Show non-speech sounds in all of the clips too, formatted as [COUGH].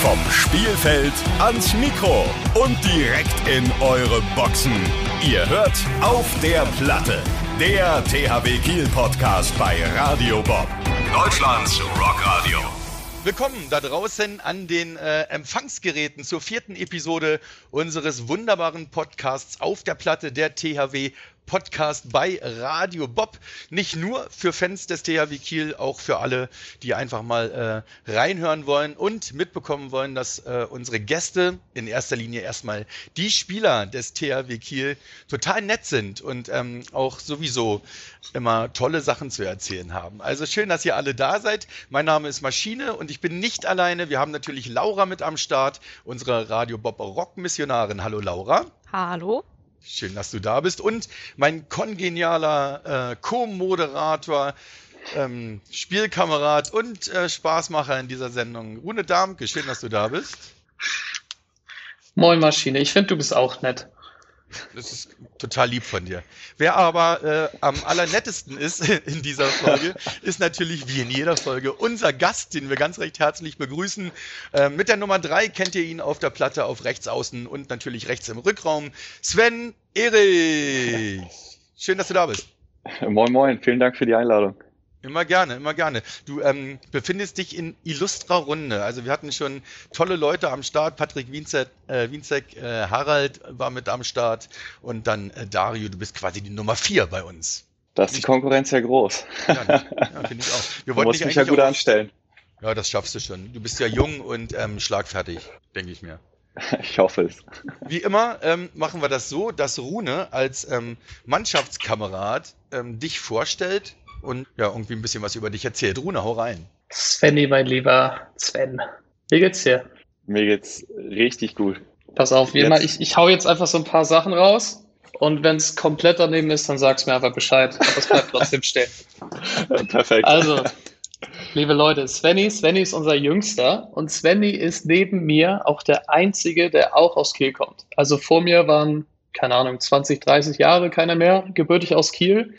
Vom Spielfeld ans Mikro und direkt in eure Boxen. Ihr hört auf der Platte. Der THW Kiel Podcast bei Radio Bob. Deutschlands Rockradio. Willkommen da draußen an den äh, Empfangsgeräten zur vierten Episode unseres wunderbaren Podcasts auf der Platte der THW Podcast bei Radio Bob. Nicht nur für Fans des THW Kiel, auch für alle, die einfach mal äh, reinhören wollen und mitbekommen wollen, dass äh, unsere Gäste, in erster Linie erstmal die Spieler des THW Kiel, total nett sind und ähm, auch sowieso immer tolle Sachen zu erzählen haben. Also schön, dass ihr alle da seid. Mein Name ist Maschine und ich bin nicht alleine. Wir haben natürlich Laura mit am Start, unsere Radio Bob Rock Missionarin. Hallo Laura. Hallo. Schön, dass du da bist. Und mein kongenialer äh, Co-Moderator, ähm, Spielkamerad und äh, Spaßmacher in dieser Sendung, Rune Darmke. Schön, dass du da bist. Moin Maschine, ich finde, du bist auch nett. Das ist total lieb von dir. Wer aber äh, am allernettesten ist [LAUGHS] in dieser Folge, ist natürlich wie in jeder Folge unser Gast, den wir ganz recht herzlich begrüßen. Äh, mit der Nummer 3 kennt ihr ihn auf der Platte auf rechts außen und natürlich rechts im Rückraum. Sven Erich. Schön, dass du da bist. Moin, moin. Vielen Dank für die Einladung. Immer gerne, immer gerne. Du ähm, befindest dich in illustrer Runde. Also wir hatten schon tolle Leute am Start. Patrick Wienzek, äh, Wienzek äh, Harald war mit am Start und dann äh, Dario, du bist quasi die Nummer vier bei uns. Da ist die Konkurrenz ja groß. Ja, ja finde ich auch. Wir du musst mich ja gut anstellen. Ja, das schaffst du schon. Du bist ja jung und ähm, schlagfertig, denke ich mir. [LAUGHS] Ich hoffe es. Wie immer ähm, machen wir das so, dass Rune als ähm, Mannschaftskamerad ähm, dich vorstellt und ja, irgendwie ein bisschen was über dich erzählt. Rune, hau rein. Svenny, mein lieber Sven. Wie geht's dir? Mir geht's richtig gut. Pass auf, wie immer, ich, ich hau jetzt einfach so ein paar Sachen raus. Und wenn es komplett daneben ist, dann sag's mir einfach Bescheid. Aber es bleibt trotzdem stehen. [LAUGHS] Perfekt. Also, liebe Leute, Svenny, Svenny ist unser Jüngster. Und Svenny ist neben mir auch der Einzige, der auch aus Kiel kommt. Also vor mir waren, keine Ahnung, 20, 30 Jahre keiner mehr gebürtig aus Kiel.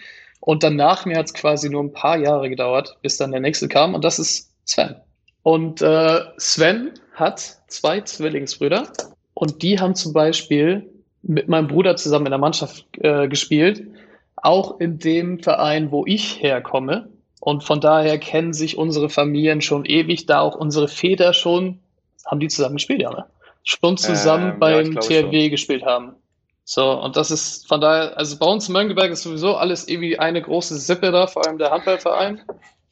Und danach mir hat es quasi nur ein paar Jahre gedauert, bis dann der nächste kam. Und das ist Sven. Und äh, Sven hat zwei Zwillingsbrüder. Und die haben zum Beispiel mit meinem Bruder zusammen in der Mannschaft äh, gespielt. Auch in dem Verein, wo ich herkomme. Und von daher kennen sich unsere Familien schon ewig, da auch unsere Väter schon, haben die zusammen gespielt, ja, ne? Schon zusammen ähm, beim ja, THW gespielt haben. So, und das ist von daher, also bei uns in Mönckeberg ist sowieso alles irgendwie eine große Sippe da, vor allem der Handballverein.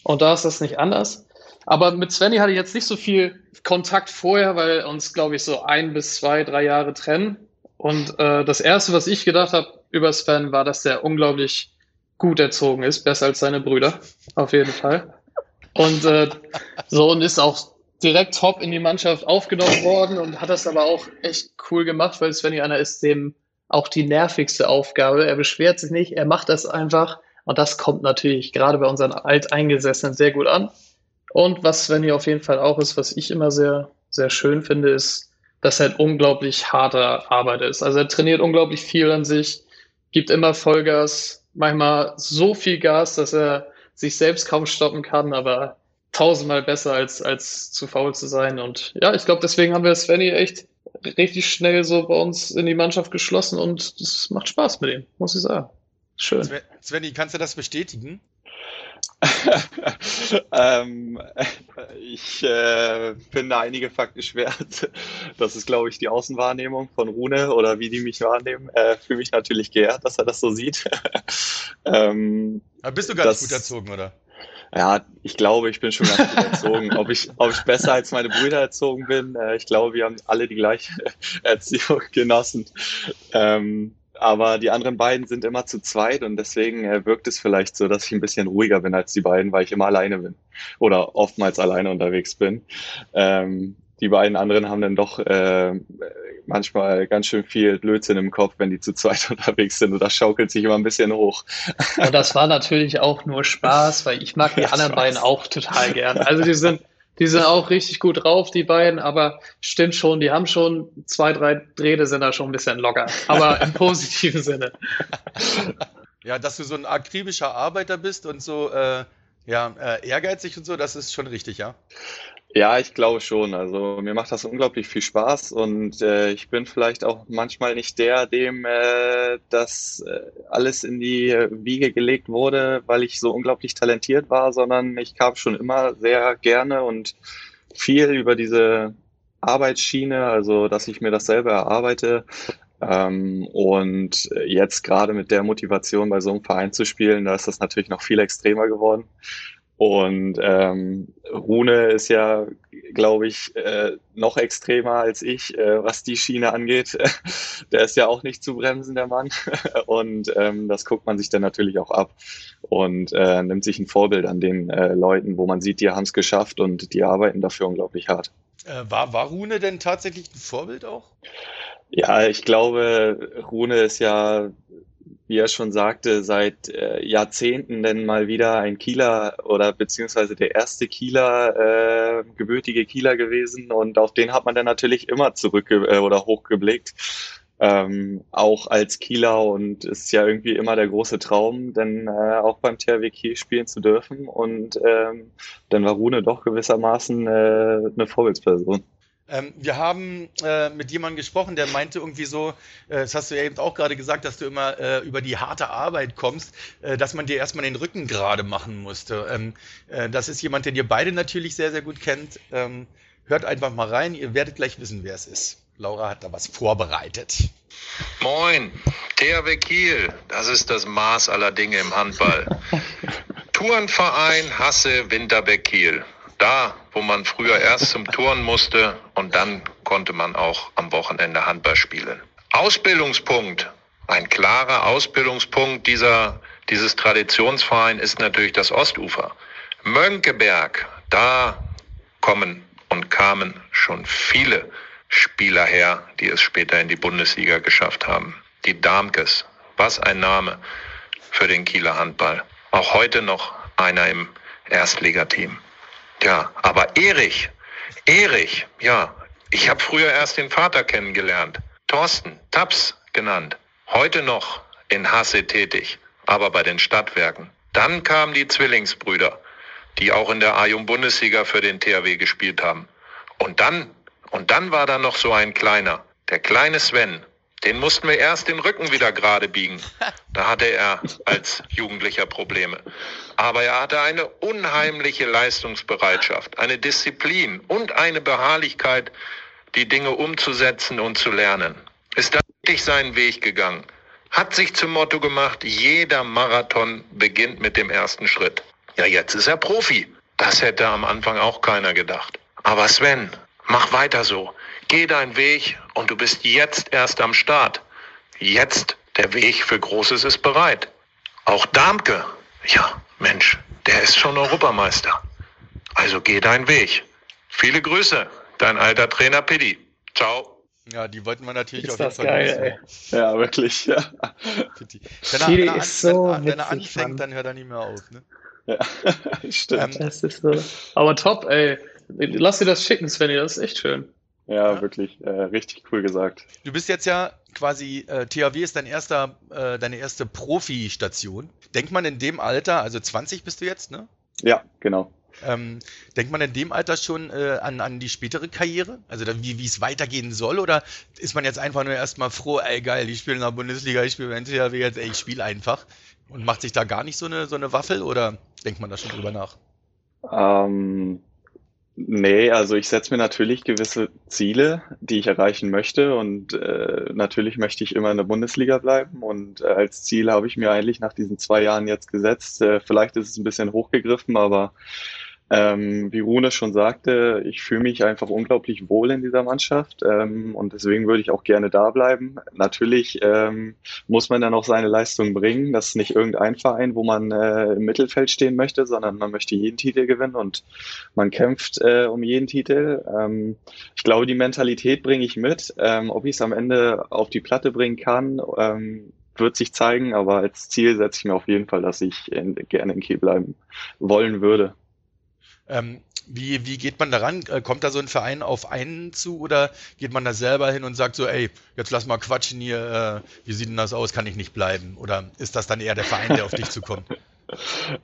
Und da ist das nicht anders. Aber mit Svenny hatte ich jetzt nicht so viel Kontakt vorher, weil uns, glaube ich, so ein bis zwei, drei Jahre trennen. Und äh, das Erste, was ich gedacht habe über Sven, war, dass der unglaublich gut erzogen ist, besser als seine Brüder, auf jeden Fall. Und äh, so und ist auch direkt top in die Mannschaft aufgenommen worden und hat das aber auch echt cool gemacht, weil Svenny einer ist, dem auch die nervigste Aufgabe. Er beschwert sich nicht, er macht das einfach. Und das kommt natürlich gerade bei unseren Alteingesessenen sehr gut an. Und was Svenny auf jeden Fall auch ist, was ich immer sehr, sehr schön finde, ist, dass er ein unglaublich harter Arbeiter ist. Also er trainiert unglaublich viel an sich, gibt immer Vollgas, manchmal so viel Gas, dass er sich selbst kaum stoppen kann, aber tausendmal besser als, als zu faul zu sein. Und ja, ich glaube, deswegen haben wir Svenny echt richtig schnell so bei uns in die Mannschaft geschlossen und es macht Spaß mit ihm, muss ich sagen. Schön. Svenny, kannst du das bestätigen? [LAUGHS] ähm, ich äh, finde einige Fakten schwer. Das ist, glaube ich, die Außenwahrnehmung von Rune oder wie die mich wahrnehmen. Äh, Fühle mich natürlich geehrt, dass er das so sieht. [LAUGHS] ähm, Aber bist du gar nicht gut erzogen, oder? Ja, ich glaube, ich bin schon ganz gut erzogen. ob, ich, ob ich besser als meine Brüder erzogen bin, äh, ich glaube, wir haben alle die gleiche [LAUGHS] Erziehung genossen. Ähm, aber die anderen beiden sind immer zu zweit und deswegen äh, wirkt es vielleicht so, dass ich ein bisschen ruhiger bin als die beiden, weil ich immer alleine bin oder oftmals alleine unterwegs bin. Ähm, die beiden anderen haben dann doch äh, manchmal ganz schön viel Blödsinn im Kopf, wenn die zu zweit [LAUGHS] unterwegs sind und das schaukelt sich immer ein bisschen hoch. Und das war natürlich auch nur Spaß, weil ich mag die [LAUGHS] ja, anderen beiden auch total gern. Also die sind, die sind auch richtig gut drauf, die beiden, aber stimmt schon, die haben schon zwei, drei Drähte sind da schon ein bisschen locker, aber im [LAUGHS] positiven Sinne. Ja, dass du so ein akribischer Arbeiter bist und so äh, Ja, äh, ehrgeizig und so, das ist schon richtig, ja. Ja, ich glaube schon. Also mir macht das unglaublich viel Spaß und äh, ich bin vielleicht auch manchmal nicht der, dem äh, das äh, alles in die Wiege gelegt wurde, weil ich so unglaublich talentiert war, sondern ich kam schon immer sehr gerne und viel über diese Arbeitsschiene, also dass ich mir das selber erarbeite. Ähm, und jetzt gerade mit der Motivation bei so einem Verein zu spielen, da ist das natürlich noch viel extremer geworden. Und ähm, Rune ist ja, glaube ich, äh, noch extremer als ich, äh, was die Schiene angeht. [LAUGHS] der ist ja auch nicht zu bremsen, der Mann. [LAUGHS] Und ähm, das guckt man sich dann natürlich auch ab und äh, nimmt sich ein Vorbild an den äh, Leuten, wo man sieht, die haben es geschafft und die arbeiten dafür unglaublich hart. Äh, war, war Rune denn tatsächlich ein Vorbild auch? Ja, ich glaube, Rune ist ja wie er schon sagte, seit äh, Jahrzehnten denn mal wieder ein Kieler oder beziehungsweise der erste Kieler, äh, gebürtige Kieler gewesen und auf den hat man dann natürlich immer zurück äh, oder hochgeblickt. Ähm, auch als Kieler und ist ja irgendwie immer der große Traum, denn äh, auch beim THW Kiel spielen zu dürfen und ähm, dann war Rune doch gewissermaßen äh, eine Vorbildsperson. Ähm, wir haben äh, mit jemandem gesprochen, der meinte irgendwie so, äh, das hast du ja eben auch gerade gesagt, dass du immer äh, über die harte Arbeit kommst, äh, dass man dir erstmal den Rücken gerade machen musste. Ähm, äh, das ist jemand, den ihr beide natürlich sehr, sehr gut kennt. Ähm, hört einfach mal rein, ihr werdet gleich wissen, wer es ist. Laura hat da was vorbereitet. Moin, THW Kiel, das ist das Maß aller Dinge im Handball. [LAUGHS] Tourenverein Hasse Winterbeck Kiel. Da, wo man früher erst zum Touren musste und dann konnte man auch am Wochenende Handball spielen. Ausbildungspunkt. Ein klarer Ausbildungspunkt dieser, dieses Traditionsverein ist natürlich das Ostufer. Mönckeberg, da kommen und kamen schon viele Spieler her, die es später in die Bundesliga geschafft haben. Die Darmkes, was ein Name für den Kieler Handball. Auch heute noch einer im Erstligateam. Ja, aber Erich, Erich, ja, ich habe früher erst den Vater kennengelernt. Thorsten, Taps genannt. Heute noch in Hasse tätig, aber bei den Stadtwerken. Dann kamen die Zwillingsbrüder, die auch in der A-Jung-Bundesliga für den THW gespielt haben. Und dann, und dann war da noch so ein kleiner, der kleine Sven, den mussten wir erst den Rücken wieder gerade biegen. [LAUGHS] Da hatte er als Jugendlicher Probleme. Aber er hatte eine unheimliche Leistungsbereitschaft, eine Disziplin und eine Beharrlichkeit, die Dinge umzusetzen und zu lernen. Ist da wirklich seinen Weg gegangen. Hat sich zum Motto gemacht, jeder Marathon beginnt mit dem ersten Schritt. Ja, jetzt ist er Profi. Das hätte am Anfang auch keiner gedacht. Aber Sven, mach weiter so. Geh deinen Weg und du bist jetzt erst am Start. Jetzt der Weg für Großes ist bereit. Auch Darmke, ja, Mensch, der ist schon Europameister. Also geh deinen Weg. Viele Grüße, dein alter Trainer Piddy. Ciao. Ja, die wollten wir natürlich Ist auf jeden das Fall geil. Ja, wirklich. Ja. Wenn er, wenn er, an, ist so wenn, wenn er witzig, anfängt, Mann. dann hört er nicht mehr auf. Ne? ja. [LAUGHS] stimmt. Ähm, Das ist so. Aber top, ey. Lass dir das schicken, Svenny, das ist echt schön. Ja, ja. wirklich. Äh, richtig cool gesagt. Du bist jetzt ja quasi, äh, THW ist dein erster, äh, deine erste Profi-Station. Denkt man in dem Alter, also 20 bist du jetzt, ne? Ja, genau. Ähm, denkt man in dem Alter schon äh, an, an die spätere Karriere? Also da, wie es weitergehen soll? Oder ist man jetzt einfach nur erstmal froh, ey geil, ich spiele in der Bundesliga, ich spiele beim THW jetzt, ey, ich spiele einfach und macht sich da gar nicht so eine, so eine Waffel? Oder denkt man da schon drüber nach? Ähm, nee, also ich setze mir natürlich gewisse Ziele, die ich erreichen möchte und äh, natürlich möchte ich immer in der Bundesliga bleiben und äh, als Ziel habe ich mir eigentlich nach diesen zwei Jahren jetzt gesetzt. Äh, vielleicht ist es ein bisschen hochgegriffen, aber ähm, wie Rune schon sagte, ich fühle mich einfach unglaublich wohl in dieser Mannschaft ähm, und deswegen würde ich auch gerne da bleiben. Natürlich ähm, muss man dann auch seine Leistung bringen. Das ist nicht irgendein Verein, wo man äh, im Mittelfeld stehen möchte, sondern man möchte jeden Titel gewinnen und man kämpft äh, um jeden Titel. Ähm, ich glaube, die Mentalität bringe ich mit. Ähm, ob ich es am Ende auf die Platte bringen kann, ähm, wird sich zeigen, aber als Ziel setze ich mir auf jeden Fall, dass ich in, gerne in Kiel bleiben wollen würde. Ähm, wie, wie geht man daran? Äh, Kommt da so ein Verein auf einen zu oder geht man da selber hin und sagt so, ey, jetzt lass mal quatschen hier, äh, wie sieht denn das aus, kann ich nicht bleiben? Oder ist das dann eher der Verein, der auf dich zukommt? [LAUGHS]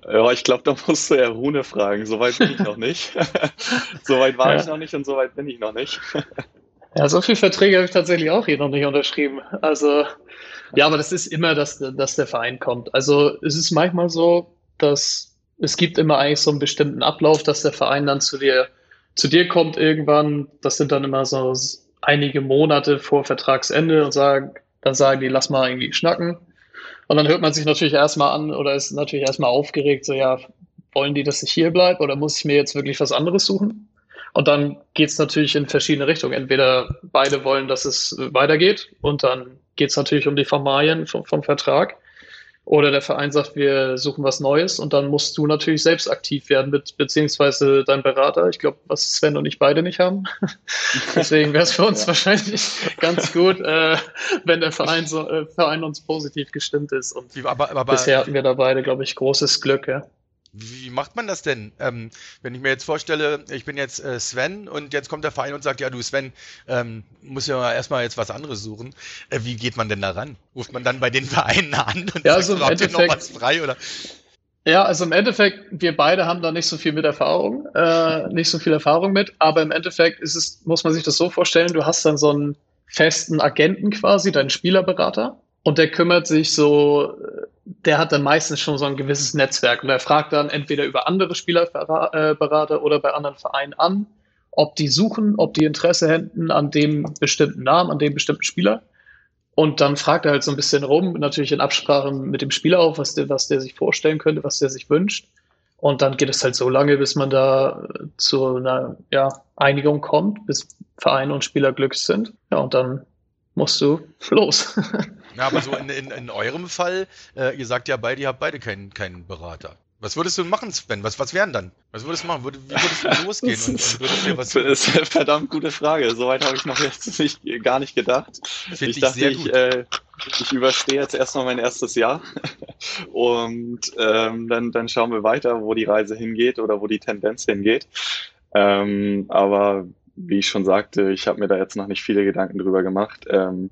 Ja, ich glaube, da musst du ja Rune fragen. Soweit bin ich noch nicht. [LAUGHS] Soweit war ja. ich noch nicht und soweit bin ich noch nicht. [LAUGHS] Ja, so viele Verträge habe ich tatsächlich auch hier noch nicht unterschrieben. Also, ja, aber das ist immer, dass, dass der Verein kommt. Also, es ist manchmal so, dass es gibt immer eigentlich so einen bestimmten Ablauf, dass der Verein dann zu dir, zu dir kommt irgendwann. Das sind dann immer so einige Monate vor Vertragsende und sagen, dann sagen die, lass mal irgendwie schnacken. Und dann hört man sich natürlich erstmal an oder ist natürlich erstmal aufgeregt, so ja, wollen die, dass ich hier bleibe oder muss ich mir jetzt wirklich was anderes suchen? Und dann geht es natürlich in verschiedene Richtungen. Entweder beide wollen, dass es weitergeht und dann geht es natürlich um die Formalien vom, vom Vertrag. Oder der Verein sagt, wir suchen was Neues und dann musst du natürlich selbst aktiv werden, mit, beziehungsweise dein Berater. Ich glaube, was Sven und ich beide nicht haben. [LAUGHS] Deswegen wäre es für uns ja. wahrscheinlich ganz gut, äh, wenn der Verein, so, äh, Verein uns positiv gestimmt ist. Und aber, aber, bisher hatten wir da beide, glaube ich, großes Glück. Ja. Wie macht man das denn? Ähm, wenn ich mir jetzt vorstelle, ich bin jetzt äh, Sven und jetzt kommt der Verein und sagt, ja du Sven, ähm, muss ja erstmal jetzt was anderes suchen. Äh, wie geht man denn da ran? Ruft man dann bei den [LAUGHS] Vereinen an und ja, also sagt, habt noch was frei oder? Ja, also im Endeffekt, wir beide haben da nicht so viel mit Erfahrung, äh, nicht so viel Erfahrung mit, aber im Endeffekt ist es, muss man sich das so vorstellen, du hast dann so einen festen Agenten quasi, deinen Spielerberater, und der kümmert sich so, der hat dann meistens schon so ein gewisses Netzwerk und er fragt dann entweder über andere Spielerberater oder bei anderen Vereinen an, ob die suchen, ob die Interesse hätten an dem bestimmten Namen, an dem bestimmten Spieler. Und dann fragt er halt so ein bisschen rum, natürlich in Absprache mit dem Spieler auch, was der, was der sich vorstellen könnte, was der sich wünscht. Und dann geht es halt so lange, bis man da zu einer ja, Einigung kommt, bis Verein und Spieler glücklich sind. Ja, und dann musst du los. [LAUGHS] Ja, aber so in, in, in eurem Fall, äh, ihr sagt ja beide, ihr habt beide keinen, keinen Berater. Was würdest du machen, Sven? Was, was wären dann? Was würdest du machen? Würde, wie würdest du losgehen? Und, und würdest dir was das ist eine verdammt gute Frage. Soweit habe ich noch jetzt nicht, gar nicht gedacht. Find ich, ich dachte, ich, äh, ich überstehe jetzt erstmal mein erstes Jahr [LAUGHS] und ähm, dann, dann schauen wir weiter, wo die Reise hingeht oder wo die Tendenz hingeht. Ähm, aber wie ich schon sagte, ich habe mir da jetzt noch nicht viele Gedanken drüber gemacht. Ähm,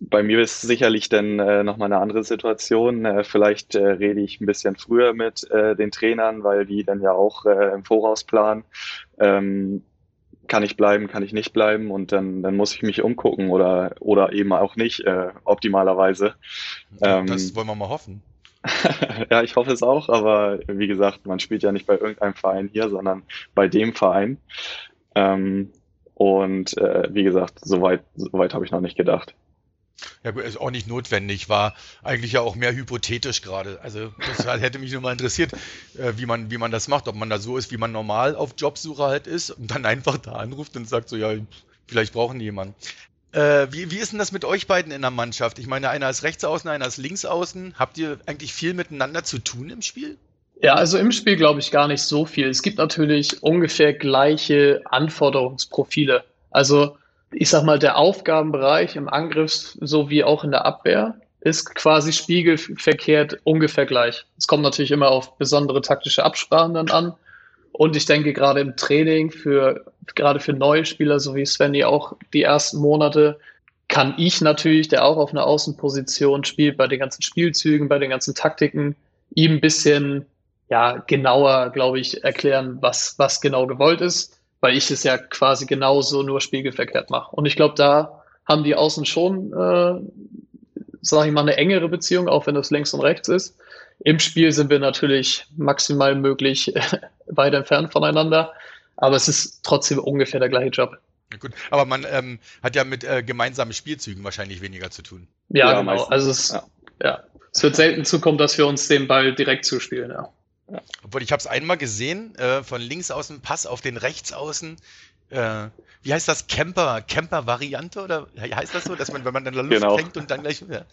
bei mir ist sicherlich dann äh, nochmal eine andere Situation. Äh, vielleicht äh, rede ich ein bisschen früher mit äh, den Trainern, weil die dann ja auch äh, im Voraus planen. Ähm, kann ich bleiben, kann ich nicht bleiben und dann, dann muss ich mich umgucken oder, oder eben auch nicht, äh, optimalerweise. Ähm, das wollen wir mal hoffen. [LAUGHS] ja, ich hoffe es auch, aber wie gesagt, man spielt ja nicht bei irgendeinem Verein hier, sondern bei dem Verein. Ähm, und äh, wie gesagt, soweit, soweit habe ich noch nicht gedacht. Ja, gut, ist auch nicht notwendig, war eigentlich ja auch mehr hypothetisch gerade. Also das [LAUGHS] hätte mich nur mal interessiert, äh, wie man, wie man das macht, ob man da so ist, wie man normal auf Jobsuche halt ist und dann einfach da anruft und sagt so, ja, vielleicht brauchen die jemanden. Äh, wie, wie ist denn das mit euch beiden in der Mannschaft? Ich meine, einer ist rechts außen, einer ist links außen. Habt ihr eigentlich viel miteinander zu tun im Spiel? Ja, also im Spiel glaube ich gar nicht so viel. Es gibt natürlich ungefähr gleiche Anforderungsprofile. Also ich sag mal, der Aufgabenbereich im Angriff sowie auch in der Abwehr ist quasi spiegelverkehrt ungefähr gleich. Es kommt natürlich immer auf besondere taktische Absprachen dann an. Und ich denke gerade im Training für, gerade für neue Spieler, so wie Svenny auch die ersten Monate, kann ich natürlich, der auch auf einer Außenposition spielt, bei den ganzen Spielzügen, bei den ganzen Taktiken, ihm ein bisschen, ja, genauer, glaube ich, erklären, was, was genau gewollt ist weil ich es ja quasi genauso nur spiegelverkehrt mache. Und ich glaube, da haben die Außen schon, äh, sage ich mal, eine engere Beziehung, auch wenn das links und rechts ist. Im Spiel sind wir natürlich maximal möglich [LAUGHS] weit entfernt voneinander, aber es ist trotzdem ungefähr der gleiche Job. Ja, gut, aber man ähm, hat ja mit äh, gemeinsamen Spielzügen wahrscheinlich weniger zu tun. Ja, ja genau. Meistens. Also es, ja. ja. es wird selten zukommen, dass wir uns den Ball direkt zuspielen, ja. Obwohl, ich habe es einmal gesehen, äh, von links außen Pass auf den rechts außen. Äh, wie heißt das? Camper, Camper-Variante oder heißt das so, dass man, wenn man der Luft genau. hängt und dann gleich. Ja,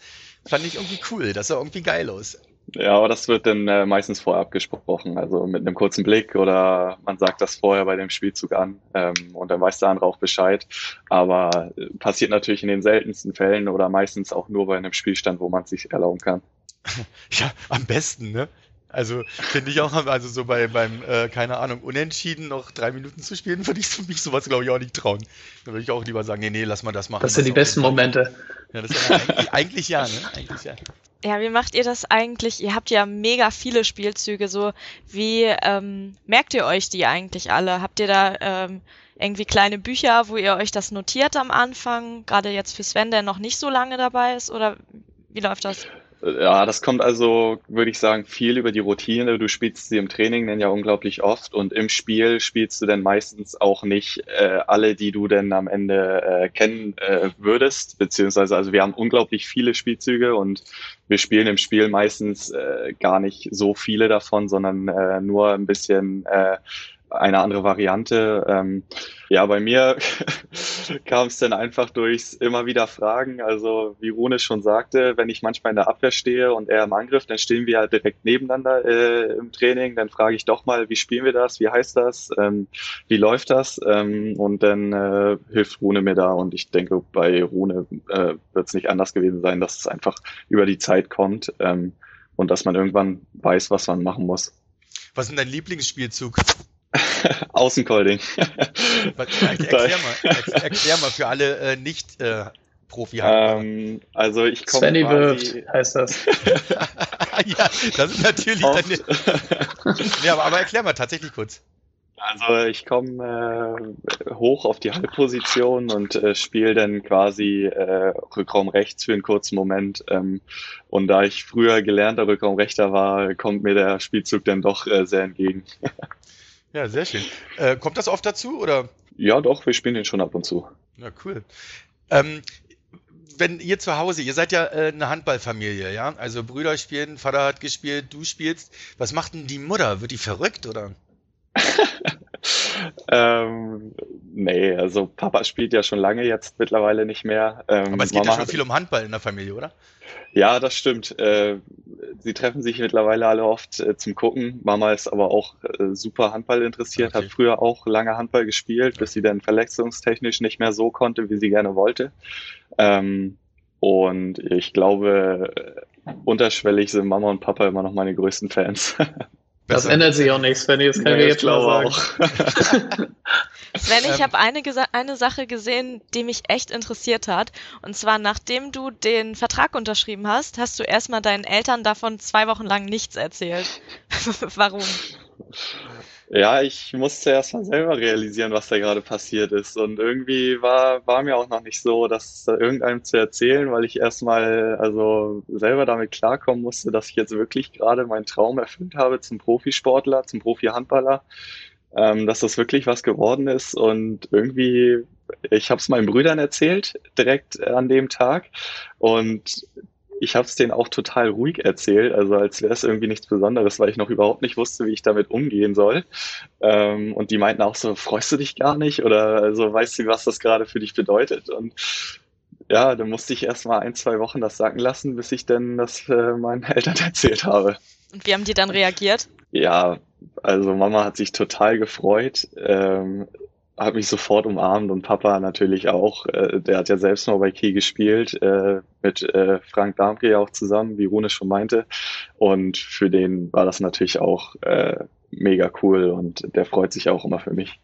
fand ich irgendwie cool, das sah irgendwie geil aus. Ja, aber das wird dann äh, meistens vorher abgesprochen, also mit einem kurzen Blick oder man sagt das vorher bei dem Spielzug an ähm, und dann weiß der andere auch Bescheid. Aber äh, passiert natürlich in den seltensten Fällen oder meistens auch nur bei einem Spielstand, wo man es sich erlauben kann. [LAUGHS] ja, am besten, ne? Also finde ich auch, also so bei beim, äh, keine Ahnung, Unentschieden noch drei Minuten zu spielen, würde ich mich sowas, glaube ich, auch nicht trauen. Da würde ich auch lieber sagen, nee, nee, lass mal das machen. Das sind die besten Momente. Ja, das ist ja eigentlich, eigentlich ja, ne? Eigentlich ja. Ja, wie macht ihr das eigentlich? Ihr habt ja mega viele Spielzüge, so wie ähm, merkt ihr euch die eigentlich alle? Habt ihr da ähm, irgendwie kleine Bücher, wo ihr euch das notiert am Anfang? Gerade jetzt für Sven, der noch nicht so lange dabei ist, oder wie läuft das? Ja, das kommt also, würde ich sagen, viel über die Routine. Du spielst sie im Training dann ja unglaublich oft und im Spiel spielst du dann meistens auch nicht äh, alle, die du dann am Ende äh, kennen äh, würdest. Beziehungsweise, also wir haben unglaublich viele Spielzüge und wir spielen im Spiel meistens äh, gar nicht so viele davon, sondern äh, nur ein bisschen äh, eine andere Variante. Ähm, ja, bei mir [LAUGHS] kam es dann einfach durchs immer wieder Fragen. Also wie Rune schon sagte, wenn ich manchmal in der Abwehr stehe und er im Angriff, dann stehen wir halt direkt nebeneinander äh, im Training. Dann frage ich doch mal, wie spielen wir das? Wie heißt das? Ähm, wie läuft das? Ähm, und dann äh, hilft Rune mir da. Und ich denke, bei Rune äh, wird es nicht anders gewesen sein, dass es einfach über die Zeit kommt ähm, und dass man irgendwann weiß, was man machen muss. Was ist denn dein Lieblingsspielzug? [LAUGHS] Außencolding. erklär, mal, erklär mal für alle äh, nicht äh, profi ähm, Also ich komme Svenny wirft, heißt das. [LAUGHS] ja, das ist natürlich deine... ja, aber, aber erklär mal tatsächlich kurz. Also ich komme äh, hoch auf die Halbposition und äh, spiele dann quasi äh, Rückraum rechts für einen kurzen Moment. Ähm, und da ich früher gelernter Rückraum rechter war, kommt mir der Spielzug dann doch äh, sehr entgegen. [LAUGHS] Ja, sehr schön. Äh, kommt das oft dazu oder? Ja, doch, wir spielen den schon ab und zu. Ja, cool. Ähm, wenn ihr zu Hause, ihr seid ja äh, eine Handballfamilie, ja? Also Brüder spielen, Vater hat gespielt, du spielst. Was macht denn die Mutter? Wird die verrückt oder? [LAUGHS] ähm, nee, also Papa spielt ja schon lange jetzt mittlerweile nicht mehr. Ähm, Aber es geht Mama ja schon viel um Handball in der Familie, oder? Ja, das stimmt. Äh, sie treffen sich mittlerweile alle oft äh, zum Gucken. Mama ist aber auch äh, super Handball interessiert, okay. hat früher auch lange Handball gespielt, bis sie dann verletzungstechnisch nicht mehr so konnte, wie sie gerne wollte. Ähm, und ich glaube, unterschwellig sind Mama und Papa immer noch meine größten Fans. [LAUGHS] Das ändert sich auch nichts, Svenny, das kann ich jetzt schon sagen. Sven, [LAUGHS] ich ähm. habe eine, eine Sache gesehen, die mich echt interessiert hat. Und zwar, nachdem du den Vertrag unterschrieben hast, hast du erstmal deinen Eltern davon zwei Wochen lang nichts erzählt. [LAUGHS] Warum? Ja, ich musste erst mal selber realisieren, was da gerade passiert ist. Und irgendwie war, war mir auch noch nicht so, das irgendeinem zu erzählen, weil ich erstmal also selber damit klarkommen musste, dass ich jetzt wirklich gerade meinen Traum erfüllt habe zum Profisportler, zum Profi-Handballer. Ähm, dass das wirklich was geworden ist und irgendwie, ich habe es meinen Brüdern erzählt, direkt an dem Tag und ich habe es denen auch total ruhig erzählt, also als wäre es irgendwie nichts Besonderes, weil ich noch überhaupt nicht wusste, wie ich damit umgehen soll. Ähm, und die meinten auch so, freust du dich gar nicht? Oder also weißt du, was das gerade für dich bedeutet? Und ja, dann musste ich erst mal ein, zwei Wochen das sacken lassen, bis ich dann das äh, meinen [LAUGHS] Eltern erzählt habe. Und wie haben die dann reagiert? Ja, also Mama hat sich total gefreut. Ähm, hat mich sofort umarmt und Papa natürlich auch. Äh, der hat ja selbst mal bei Key gespielt, äh, mit äh, Frank Darmke ja auch zusammen, wie Rune schon meinte. Und für den war das natürlich auch äh, mega cool und der freut sich auch immer für mich.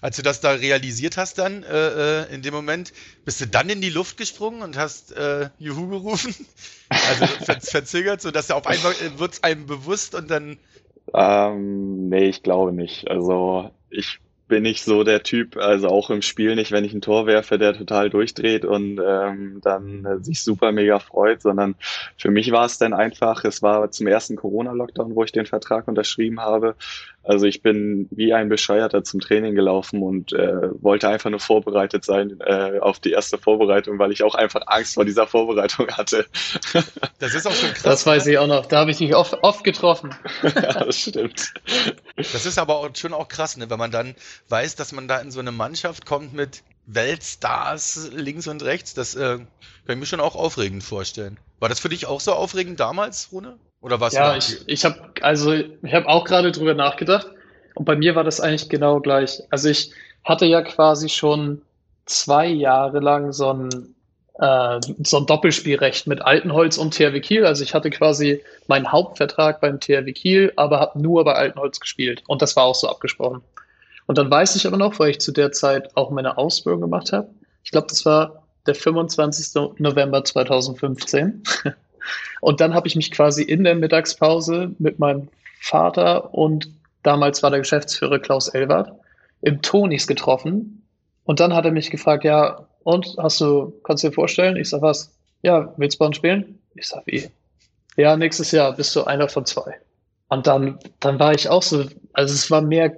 Als du das da realisiert hast dann äh, äh in dem Moment, bist du dann in die Luft gesprungen und hast äh, Juhu gerufen? [LAUGHS] Also ver verzögert, so dass auf einmal äh, wird es einem bewusst und dann... Ähm, nee, ich glaube nicht. Also ich bin ich so der Typ, also auch im Spiel nicht, wenn ich ein Tor werfe, der total durchdreht und ähm, dann äh, sich super mega freut, sondern für mich war es dann einfach, es war zum ersten Corona-Lockdown, wo ich den Vertrag unterschrieben habe also ich bin wie ein Bescheuerter zum Training gelaufen und äh, wollte einfach nur vorbereitet sein äh, auf die erste Vorbereitung, weil ich auch einfach Angst vor dieser Vorbereitung hatte. [LAUGHS] Das ist auch schon krass. Das weiß ne? ich auch noch. Da habe ich dich oft, oft getroffen. [LAUGHS] ja, das stimmt. Das ist aber auch schon auch krass, ne? wenn man dann weiß, dass man da in so eine Mannschaft kommt mit Weltstars links und rechts. Das äh, kann ich mir schon auch aufregend vorstellen. War das für dich auch so aufregend damals, Rune? Oder was? Ja, ich, ich habe also ich habe auch gerade drüber nachgedacht und bei mir war das eigentlich genau gleich. Also ich hatte ja quasi schon zwei Jahre lang so ein äh, so ein Doppelspielrecht mit Altenholz und THW Kiel. Also ich hatte quasi meinen Hauptvertrag beim THW Kiel, aber habe nur bei Altenholz gespielt. Und das war auch so abgesprochen. Und dann weiß ich aber noch, weil ich zu der Zeit auch meine Ausbildung gemacht habe. Ich glaube, das war der 25. November 2015. [LAUGHS] Und dann habe ich mich quasi in der Mittagspause mit meinem Vater und damals war der Geschäftsführer Klaus Elwart im Tonis getroffen. Und dann hat er mich gefragt, ja, und hast du, kannst du dir vorstellen? Ich sag was, ja, willst du bei uns spielen? Ich sag wie? Ja, nächstes Jahr bist du einer von zwei. Und dann, dann war ich auch so, also es war mehr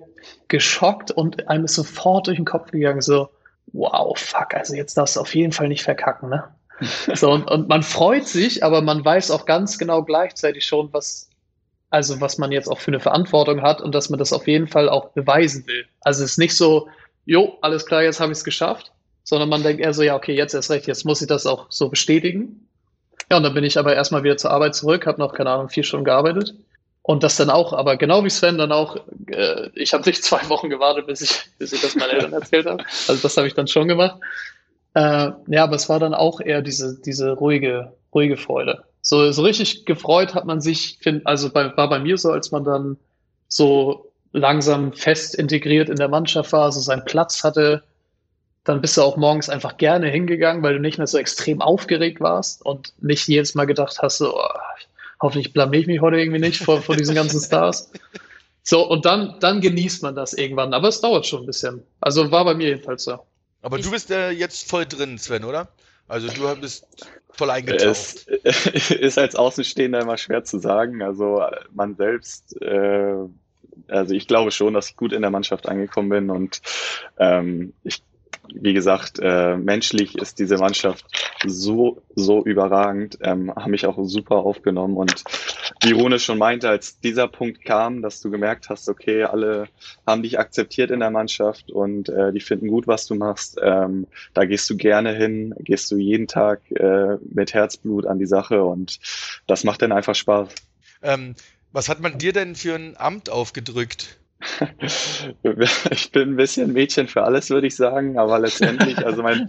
geschockt und einem ist sofort durch den Kopf gegangen, so, wow, fuck, also jetzt darfst du auf jeden Fall nicht verkacken, ne? [LAUGHS] so, und, und man freut sich, aber man weiß auch ganz genau gleichzeitig schon, was, also was man jetzt auch für eine Verantwortung hat und dass man das auf jeden Fall auch beweisen will. Also es ist nicht so, jo, alles klar, jetzt habe ich es geschafft, sondern man denkt eher so, ja, okay, jetzt erst recht, jetzt muss ich das auch so bestätigen. Ja, und dann bin ich aber erstmal wieder zur Arbeit zurück, habe noch, keine Ahnung, vier Stunden gearbeitet. Und das dann auch, aber genau wie Sven dann auch, äh, ich habe nicht [LAUGHS] zwei Wochen gewartet, bis ich, bis ich das meinen Eltern erzählt habe. Also das habe ich dann schon gemacht. Äh, ja, aber es war dann auch eher diese, diese ruhige, ruhige Freude. So, so richtig gefreut hat man sich, find, also bei, war bei mir so, als man dann so langsam fest integriert in der Mannschaft war, so seinen Platz hatte, dann bist du auch morgens einfach gerne hingegangen, weil du nicht mehr so extrem aufgeregt warst und nicht jedes Mal gedacht hast, so, oh, hoffentlich blamier ich mich heute irgendwie nicht vor, vor diesen ganzen Stars. So, und dann, dann genießt man das irgendwann. Aber es dauert schon ein bisschen. Also war bei mir jedenfalls so. Aber du bist äh, jetzt voll drin, Sven, oder? Also du bist voll eingetaucht. Es [LAUGHS] ist als Außenstehender immer schwer zu sagen. Also man selbst, äh, also ich glaube schon, dass ich gut in der Mannschaft angekommen bin und ähm, ich wie gesagt, äh, menschlich ist diese Mannschaft so, so überragend, ähm, haben mich auch super aufgenommen. Und wie Rune schon meinte, als dieser Punkt kam, dass du gemerkt hast, okay, alle haben dich akzeptiert in der Mannschaft und äh, die finden gut, was du machst, ähm, da gehst du gerne hin, gehst du jeden Tag äh, mit Herzblut an die Sache und das macht dann einfach Spaß. Ähm, was hat man dir denn für ein Amt aufgedrückt? [LAUGHS] ich bin ein bisschen Mädchen für alles, würde ich sagen, aber letztendlich, also mein,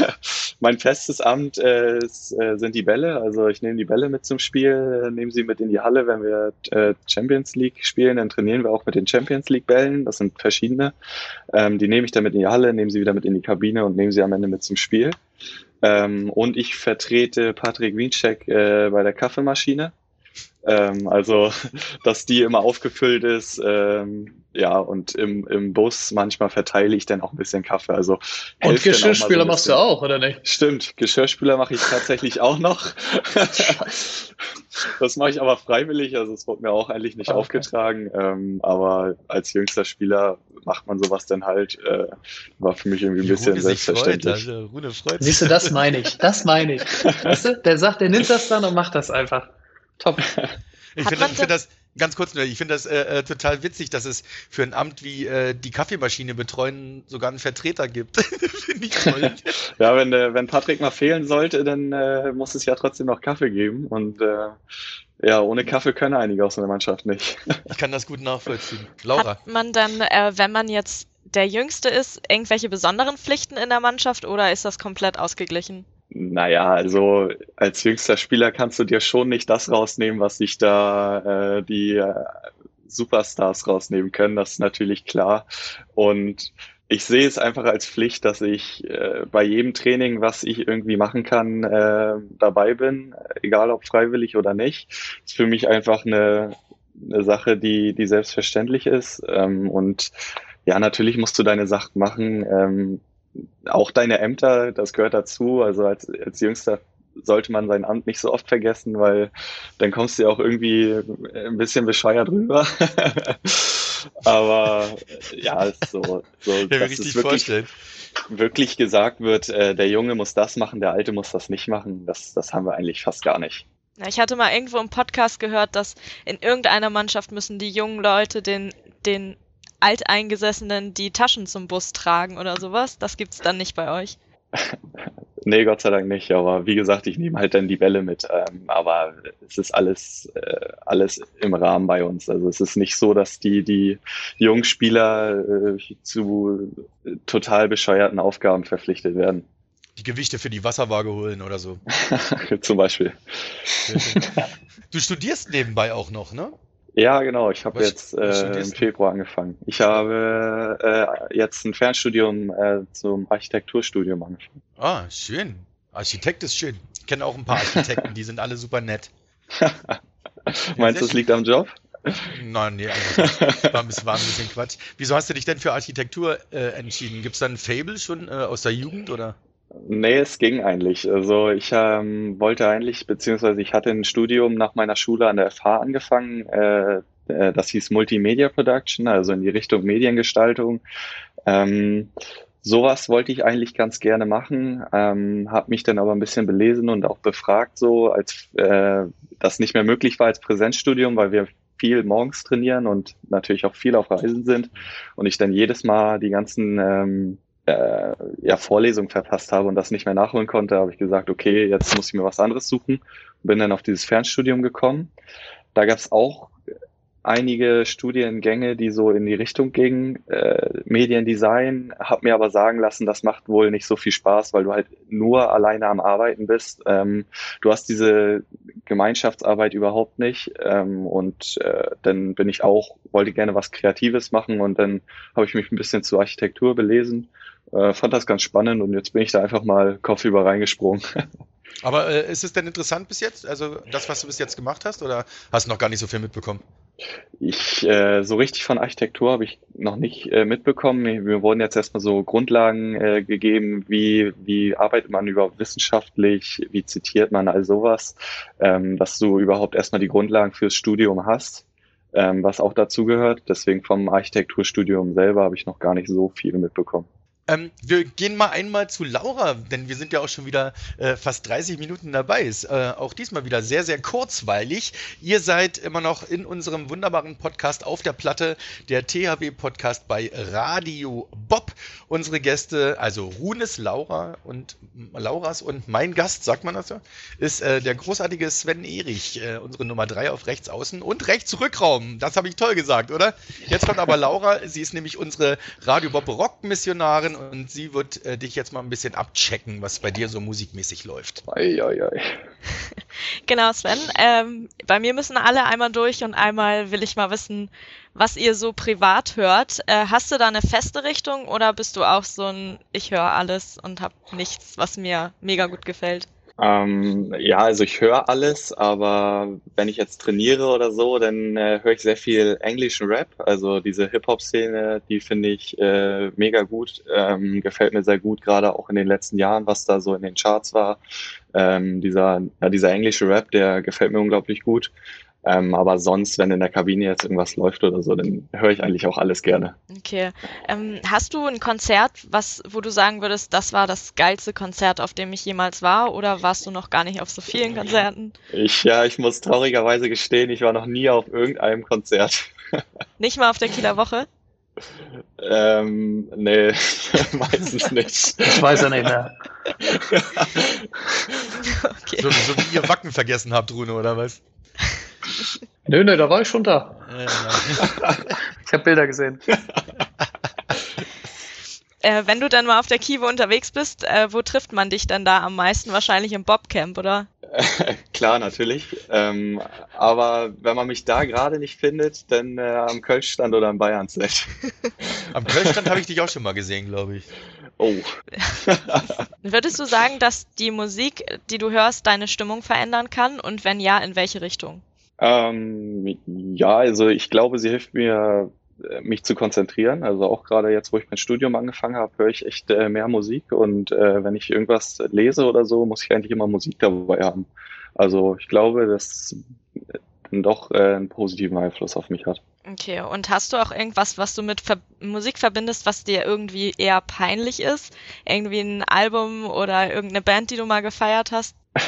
[LAUGHS] mein festes Amt äh, ist, äh, sind die Bälle. Also ich nehme die Bälle mit zum Spiel, nehme sie mit in die Halle, wenn wir äh, Champions League spielen, dann trainieren wir auch mit den Champions League Bällen. Das sind verschiedene. Ähm, die nehme ich dann mit in die Halle, nehme sie wieder mit in die Kabine und nehme sie am Ende mit zum Spiel. Ähm, und ich vertrete Patrick Wiencheck bei der Kaffeemaschine. Ähm, also, [LAUGHS] dass die immer aufgefüllt ist. Ähm, ja, und im, im Bus manchmal verteile ich dann auch ein bisschen Kaffee. Also und Geschirrspüler so machst du auch, oder nicht? Stimmt, Geschirrspüler mache ich tatsächlich auch noch. [LAUGHS] das mache ich aber freiwillig, also es wurde mir auch eigentlich nicht ah, okay. aufgetragen. Ähm, aber als jüngster Spieler macht man sowas dann halt. Äh, war für mich irgendwie ein bisschen Rune selbstverständlich. Freut, also Rune freut Siehst du, das meine ich. Das meine ich. Weißt du, der sagt, der nimmt das dann und macht das einfach. Top. [LAUGHS] Ich finde find das, ganz kurz nur, ich finde das äh, äh, total witzig, dass es für ein Amt wie äh, die Kaffeemaschine betreuen sogar einen Vertreter gibt. [LAUGHS] finde ich toll. [LAUGHS] ja, wenn, äh, wenn Patrick mal fehlen sollte, dann äh, muss es ja trotzdem noch Kaffee geben. Und äh, ja, ohne Kaffee können einige aus der Mannschaft nicht. ich kann das gut nachvollziehen. Laura. Hat man dann, äh, wenn man jetzt der Jüngste ist, irgendwelche besonderen Pflichten in der Mannschaft oder ist das komplett ausgeglichen? Naja, also als jüngster Spieler kannst du dir schon nicht das rausnehmen, was sich da äh, die äh, Superstars rausnehmen können, das ist natürlich klar. Und ich sehe es einfach als Pflicht, dass ich äh, bei jedem Training, was ich irgendwie machen kann, äh, dabei bin, egal ob freiwillig oder nicht. Das ist für mich einfach eine, eine Sache, die, die selbstverständlich ist. Ähm, und ja, natürlich musst du deine Sachen machen. Ähm, auch deine Ämter, das gehört dazu. Also als, als Jüngster sollte man sein Amt nicht so oft vergessen, weil dann kommst du ja auch irgendwie ein bisschen bescheuert rüber. [LAUGHS] Aber ja, ist so, so ja, dass es wirklich, vorstellen. wirklich gesagt wird, äh, der Junge muss das machen, der Alte muss das nicht machen. Das, das haben wir eigentlich fast gar nicht. Ich hatte mal irgendwo im Podcast gehört, dass in irgendeiner Mannschaft müssen die jungen Leute den, den Alteingesessenen die Taschen zum Bus tragen oder sowas. Das gibt's dann nicht bei euch. [LAUGHS] nee, Gott sei Dank nicht. Aber wie gesagt, ich nehme halt dann die Bälle mit. Ähm, aber es ist alles, äh, alles im Rahmen bei uns. Also es ist nicht so, dass die, die jungen Spieler äh, zu total bescheuerten Aufgaben verpflichtet werden. die Gewichte für die Wasserwaage holen oder so. [LAUGHS] Zum Beispiel. Du studierst nebenbei auch noch, ne? Ja, genau. Ich habe jetzt äh, im? Februar angefangen. Ich habe äh, jetzt ein Fernstudium äh, zum Architekturstudium angefangen. Ah, schön. Architekt ist schön. Ich kenne auch ein paar Architekten, die sind alle super nett. [LAUGHS] Meinst du, es liegt am Job? Nein, nee, nicht. War ein bisschen, war ein bisschen Quatsch. Wieso hast du dich denn für Architektur äh, entschieden? Gibt es da ein Fable schon äh, aus der Jugend oder? Nee, es ging eigentlich. Also ich ähm, wollte eigentlich, beziehungsweise ich hatte ein Studium nach meiner Schule an der FH angefangen. Äh, äh, das hieß Multimedia Production, also in die Richtung Mediengestaltung. Ähm, sowas wollte ich eigentlich ganz gerne machen, ähm, habe mich dann aber ein bisschen belesen und auch befragt, so als äh, das nicht mehr möglich war als Präsenzstudium, weil wir viel morgens trainieren und natürlich auch viel auf Reisen sind und ich dann jedes Mal die ganzen ähm, äh, ja, Vorlesungen verpasst habe und das nicht mehr nachholen konnte, habe ich gesagt, okay, jetzt muss ich mir was anderes suchen. Bin dann auf dieses Fernstudium gekommen. Da gab es auch einige Studiengänge, die so in die Richtung gingen, äh, Mediendesign, habe mir aber sagen lassen, das macht wohl nicht so viel Spaß, weil du halt nur alleine am Arbeiten bist. Ähm, du hast diese Gemeinschaftsarbeit überhaupt nicht ähm, und äh, dann bin ich auch, wollte gerne was Kreatives machen und dann habe ich mich ein bisschen zur Architektur belesen, äh, fand das ganz spannend und jetzt bin ich da einfach mal kopfüber reingesprungen. [LAUGHS] Aber äh, ist es denn interessant bis jetzt? Also das, was du bis jetzt gemacht hast, oder hast du noch gar nicht so viel mitbekommen? Ich, äh, so richtig von Architektur habe ich noch nicht äh, mitbekommen. Mir wurden jetzt erstmal so Grundlagen äh, gegeben, wie, wie arbeitet man überhaupt wissenschaftlich, wie zitiert man, all sowas, ähm, dass du überhaupt erstmal die Grundlagen fürs Studium hast, ähm, was auch dazu gehört. Deswegen vom Architekturstudium selber habe ich noch gar nicht so viel mitbekommen. Ähm, wir gehen mal einmal zu Laura, denn wir sind ja auch schon wieder äh, fast 30 Minuten dabei. Ist äh, auch diesmal wieder sehr, sehr kurzweilig. Ihr seid immer noch in unserem wunderbaren Podcast auf der Platte, der THW-Podcast bei Radio Bob. Unsere Gäste, also Runes, Laura und Lauras und mein Gast, sagt man das so, ist äh, der großartige Sven Erich, äh, unsere Nummer 3 auf rechts außen und rechts Rückraum. Das habe ich toll gesagt, oder? Jetzt kommt aber Laura, sie ist nämlich unsere Radio Bob Rock Missionarin und sie wird äh, dich jetzt mal ein bisschen abchecken, was bei dir so musikmäßig läuft. Ei, ei, ei. [LAUGHS] Genau, Sven. Ähm, bei mir müssen alle einmal durch und einmal will ich mal wissen, was ihr so privat hört. Äh, hast du da eine feste Richtung oder bist du auch so ein, ich höre alles und habe nichts, was mir mega gut gefällt? Ähm, ja, also ich höre alles, aber wenn ich jetzt trainiere oder so, dann äh, höre ich sehr viel englischen Rap. Also diese Hip-Hop-Szene, die finde ich äh, mega gut, ähm, gefällt mir sehr gut, gerade auch in den letzten Jahren, was da so in den Charts war. Ähm, dieser, ja, dieser englische Rap, der gefällt mir unglaublich gut. Ähm, aber sonst, wenn in der Kabine jetzt irgendwas läuft oder so, dann höre ich eigentlich auch alles gerne. Okay. Ähm, hast du ein Konzert, was, wo du sagen würdest, das war das geilste Konzert, auf dem ich jemals war, oder warst du noch gar nicht auf so vielen Konzerten? Ich, ja, ich muss traurigerweise gestehen, ich war noch nie auf irgendeinem Konzert. [LAUGHS] Nicht mal auf der Kieler Woche? Ähm, nee, [LAUGHS] meistens nicht. Ich weiß ja nicht mehr. [LAUGHS] Okay. So, so wie ihr Wacken vergessen habt, Rune, oder was? Nö, nö, da war ich schon da. Nein. [LAUGHS] Ich habe Bilder gesehen. Äh, wenn du dann mal auf der Kiewe unterwegs bist, äh, wo trifft man dich dann da am meisten? Wahrscheinlich im Bobcamp, oder? [LAUGHS] Klar, natürlich. Ähm, aber wenn man mich da gerade nicht findet, dann äh, am Kölschstand oder am Bayernset. [LAUGHS] Am Kölschstand habe ich dich auch schon mal gesehen, glaube ich. Oh. Würdest du sagen, dass die Musik, die du hörst, deine Stimmung verändern kann? Und wenn ja, in welche Richtung? Ähm, ja, also ich glaube, sie hilft mir, äh, mich zu konzentrieren. Also auch gerade jetzt, wo ich mein Studium angefangen habe, höre ich echt äh, mehr Musik und äh, wenn ich irgendwas lese oder so, muss ich eigentlich immer Musik dabei haben. Also ich glaube, dass äh, dann doch äh, einen positiven Einfluss auf mich hat. Okay, und hast du auch irgendwas, was du mit Ver Musik verbindest, was dir irgendwie eher peinlich ist? Irgendwie ein Album oder irgendeine Band, die du mal gefeiert hast? [LAUGHS]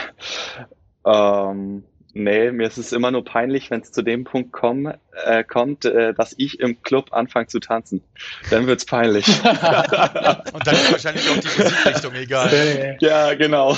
Ähm, nee, mir ist es immer nur peinlich, wenn es zu dem Punkt komm, äh, kommt, äh, dass ich im Club anfange zu tanzen. Dann wird's peinlich. [LAUGHS] Und dann ist wahrscheinlich auch die Musikrichtung egal. ja, genau.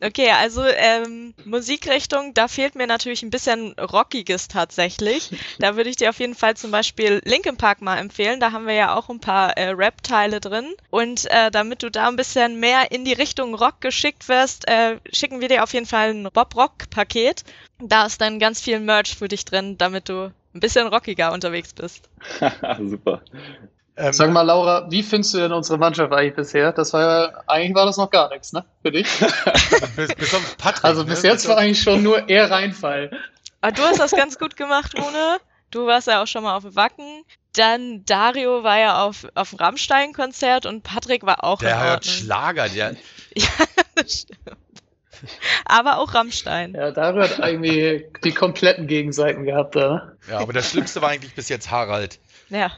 Okay, also ähm, Musikrichtung, da fehlt mir natürlich ein bisschen Rockiges tatsächlich. Da würde ich dir auf jeden Fall zum Beispiel Linkin Park mal empfehlen. Da haben wir ja auch ein paar äh, Rap-Teile drin. Und äh, damit du da ein bisschen mehr in die Richtung Rock geschickt wirst, äh, schicken wir dir auf jeden Fall ein Bob-Rock-Paket. Da ist dann ganz viel Merch für dich drin, damit du ein bisschen rockiger unterwegs bist. [LAUGHS] Super. Ähm, Sag mal, Laura, wie findest du denn unsere Mannschaft eigentlich bisher? Das war ja, eigentlich war das noch gar nichts, ne? Für dich? [LAUGHS] bis, bis auf Patrick, also bis ne? jetzt war eigentlich schon nur eher Reinfall. Aber du hast das ganz gut gemacht, Rune. Du warst ja auch schon mal auf Wacken. Dann Dario war ja auf, auf dem Rammstein-Konzert und Patrick war auch Der hört Schlager, der. [LAUGHS] ja, das stimmt. Aber auch Rammstein. Ja, Dario hat irgendwie die kompletten Gegenseiten gehabt, oder? Ja, aber das Schlimmste war eigentlich bis jetzt Harald. Ja.